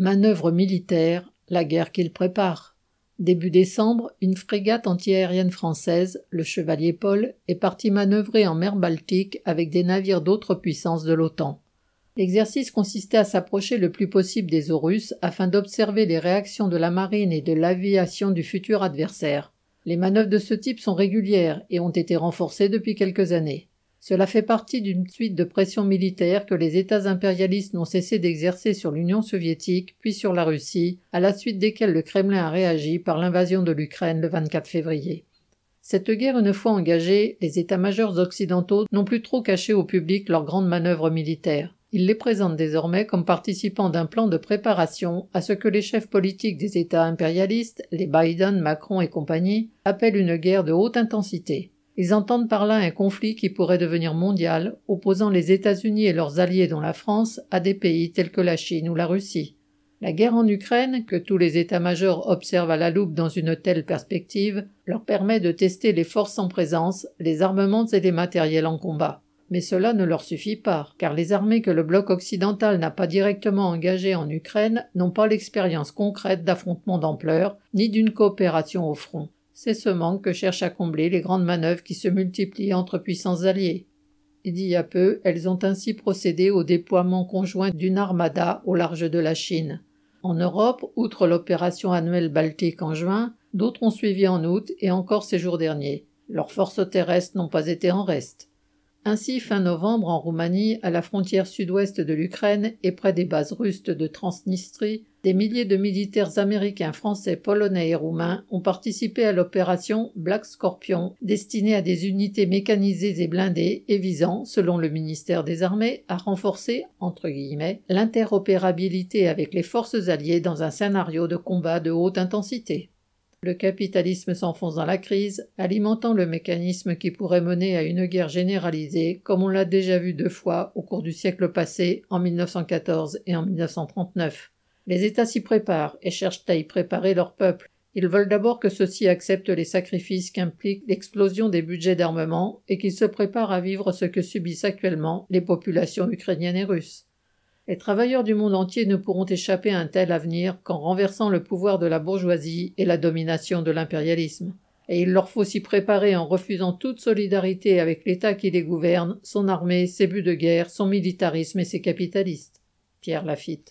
Manœuvre militaire, la guerre qu'il prépare. Début décembre, une frégate antiaérienne française, le Chevalier Paul, est partie manœuvrer en mer Baltique avec des navires d'autres puissances de l'OTAN. L'exercice consistait à s'approcher le plus possible des eaux russes afin d'observer les réactions de la marine et de l'aviation du futur adversaire. Les manœuvres de ce type sont régulières et ont été renforcées depuis quelques années. Cela fait partie d'une suite de pressions militaires que les États impérialistes n'ont cessé d'exercer sur l'Union soviétique puis sur la Russie, à la suite desquelles le Kremlin a réagi par l'invasion de l'Ukraine le 24 février. Cette guerre une fois engagée, les états-majors occidentaux n'ont plus trop caché au public leurs grandes manœuvres militaires. Ils les présentent désormais comme participant d'un plan de préparation à ce que les chefs politiques des États impérialistes, les Biden, Macron et compagnie, appellent une guerre de haute intensité. Ils entendent par là un conflit qui pourrait devenir mondial, opposant les États-Unis et leurs alliés dont la France à des pays tels que la Chine ou la Russie. La guerre en Ukraine, que tous les états-majors observent à la loupe dans une telle perspective, leur permet de tester les forces en présence, les armements et les matériels en combat. Mais cela ne leur suffit pas, car les armées que le bloc occidental n'a pas directement engagées en Ukraine n'ont pas l'expérience concrète d'affrontements d'ampleur, ni d'une coopération au front. C'est ce manque que cherchent à combler les grandes manœuvres qui se multiplient entre puissances alliées. Il y a peu, elles ont ainsi procédé au déploiement conjoint d'une armada au large de la Chine. En Europe, outre l'opération annuelle baltique en juin, d'autres ont suivi en août et encore ces jours derniers. Leurs forces terrestres n'ont pas été en reste. Ainsi, fin novembre, en Roumanie, à la frontière sud-ouest de l'Ukraine et près des bases russes de Transnistrie, des milliers de militaires américains, français, polonais et roumains ont participé à l'opération Black Scorpion, destinée à des unités mécanisées et blindées et visant, selon le ministère des Armées, à renforcer, entre guillemets, l'interopérabilité avec les forces alliées dans un scénario de combat de haute intensité. Le capitalisme s'enfonce dans la crise, alimentant le mécanisme qui pourrait mener à une guerre généralisée, comme on l'a déjà vu deux fois au cours du siècle passé, en 1914 et en 1939. Les États s'y préparent et cherchent à y préparer leur peuple. Ils veulent d'abord que ceux-ci acceptent les sacrifices qu'implique l'explosion des budgets d'armement et qu'ils se préparent à vivre ce que subissent actuellement les populations ukrainiennes et russes. Les travailleurs du monde entier ne pourront échapper à un tel avenir qu'en renversant le pouvoir de la bourgeoisie et la domination de l'impérialisme. Et il leur faut s'y préparer en refusant toute solidarité avec l'État qui les gouverne, son armée, ses buts de guerre, son militarisme et ses capitalistes. Pierre Lafitte.